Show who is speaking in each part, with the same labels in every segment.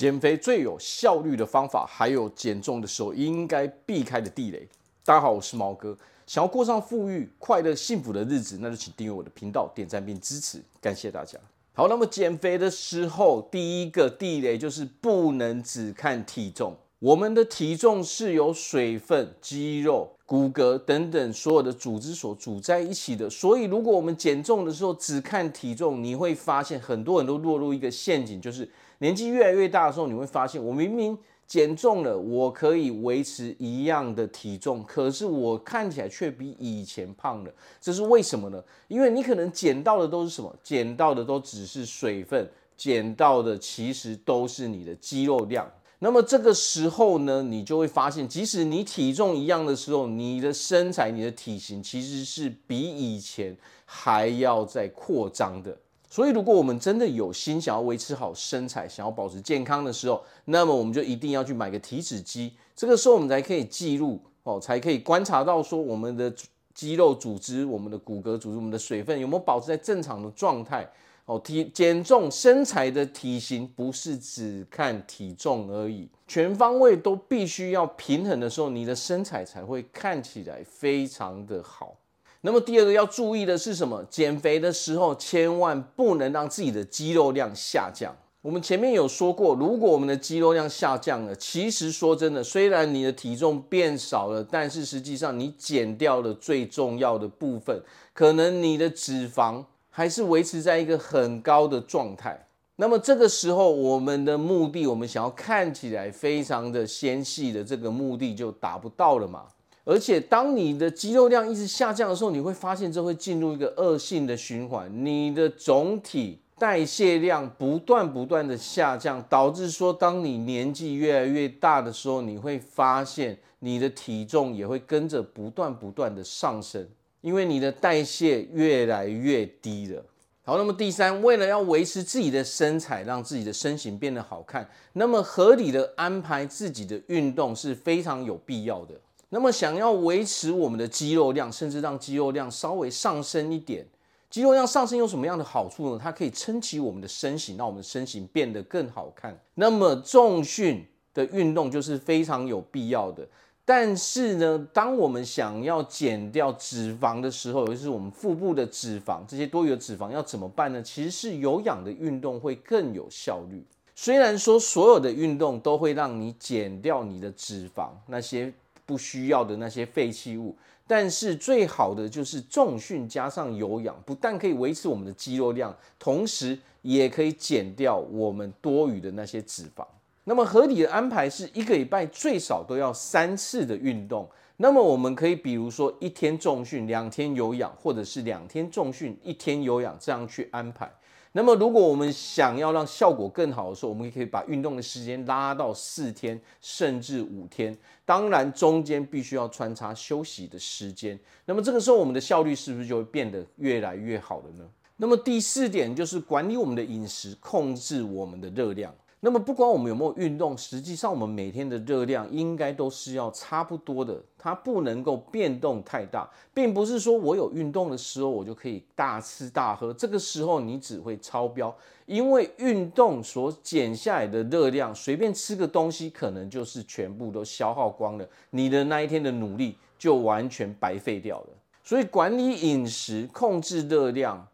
Speaker 1: 减肥最有效率的方法，还有减重的时候应该避开的地雷。大家好，我是毛哥。想要过上富裕、快乐、幸福的日子，那就请订阅我的频道、点赞并支持，感谢大家。好，那么减肥的时候，第一个地雷就是不能只看体重。我们的体重是由水分、肌肉、骨骼等等所有的组织所组在一起的，所以如果我们减重的时候只看体重，你会发现很多人都落入一个陷阱，就是。年纪越来越大的时候，你会发现，我明明减重了，我可以维持一样的体重，可是我看起来却比以前胖了，这是为什么呢？因为你可能减到的都是什么？减到的都只是水分，减到的其实都是你的肌肉量。那么这个时候呢，你就会发现，即使你体重一样的时候，你的身材、你的体型其实是比以前还要再扩张的。所以，如果我们真的有心想要维持好身材，想要保持健康的时候，那么我们就一定要去买个体脂机。这个时候，我们才可以记录哦，才可以观察到说我们的肌肉组织、我们的骨骼组织、我们的水分有没有保持在正常的状态。哦，体减重身材的体型不是只看体重而已，全方位都必须要平衡的时候，你的身材才会看起来非常的好。那么第二个要注意的是什么？减肥的时候千万不能让自己的肌肉量下降。我们前面有说过，如果我们的肌肉量下降了，其实说真的，虽然你的体重变少了，但是实际上你减掉了最重要的部分，可能你的脂肪还是维持在一个很高的状态。那么这个时候，我们的目的，我们想要看起来非常的纤细的这个目的就达不到了嘛。而且，当你的肌肉量一直下降的时候，你会发现这会进入一个恶性的循环。你的总体代谢量不断不断的下降，导致说，当你年纪越来越大的时候，你会发现你的体重也会跟着不断不断的上升，因为你的代谢越来越低了。好，那么第三，为了要维持自己的身材，让自己的身形变得好看，那么合理的安排自己的运动是非常有必要的。那么，想要维持我们的肌肉量，甚至让肌肉量稍微上升一点，肌肉量上升有什么样的好处呢？它可以撑起我们的身形，让我们的身形变得更好看。那么，重训的运动就是非常有必要的。但是呢，当我们想要减掉脂肪的时候，尤其是我们腹部的脂肪，这些多余的脂肪要怎么办呢？其实是有氧的运动会更有效率。虽然说所有的运动都会让你减掉你的脂肪，那些。不需要的那些废弃物，但是最好的就是重训加上有氧，不但可以维持我们的肌肉量，同时也可以减掉我们多余的那些脂肪。那么合理的安排是一个礼拜最少都要三次的运动。那么我们可以比如说一天重训，两天有氧，或者是两天重训，一天有氧，这样去安排。那么，如果我们想要让效果更好的时候，我们也可以把运动的时间拉到四天甚至五天。当然，中间必须要穿插休息的时间。那么这个时候，我们的效率是不是就会变得越来越好了呢？那么第四点就是管理我们的饮食，控制我们的热量。那么不管我们有没有运动，实际上我们每天的热量应该都是要差不多的，它不能够变动太大，并不是说我有运动的时候我就可以大吃大喝，这个时候你只会超标，因为运动所减下来的热量，随便吃个东西可能就是全部都消耗光了，你的那一天的努力就完全白费掉了。所以管理饮食、控制热量，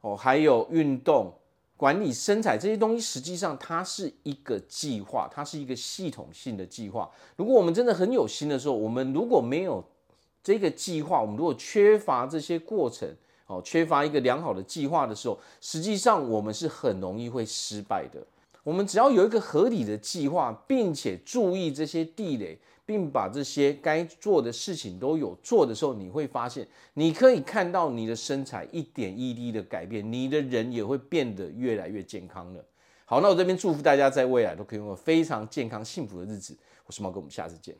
Speaker 1: 哦，还有运动。管理身材这些东西，实际上它是一个计划，它是一个系统性的计划。如果我们真的很有心的时候，我们如果没有这个计划，我们如果缺乏这些过程，哦，缺乏一个良好的计划的时候，实际上我们是很容易会失败的。我们只要有一个合理的计划，并且注意这些地雷。并把这些该做的事情都有做的时候，你会发现，你可以看到你的身材一点一滴的改变，你的人也会变得越来越健康了。好，那我这边祝福大家在未来都可以拥有非常健康幸福的日子。我是毛哥，我们下次见。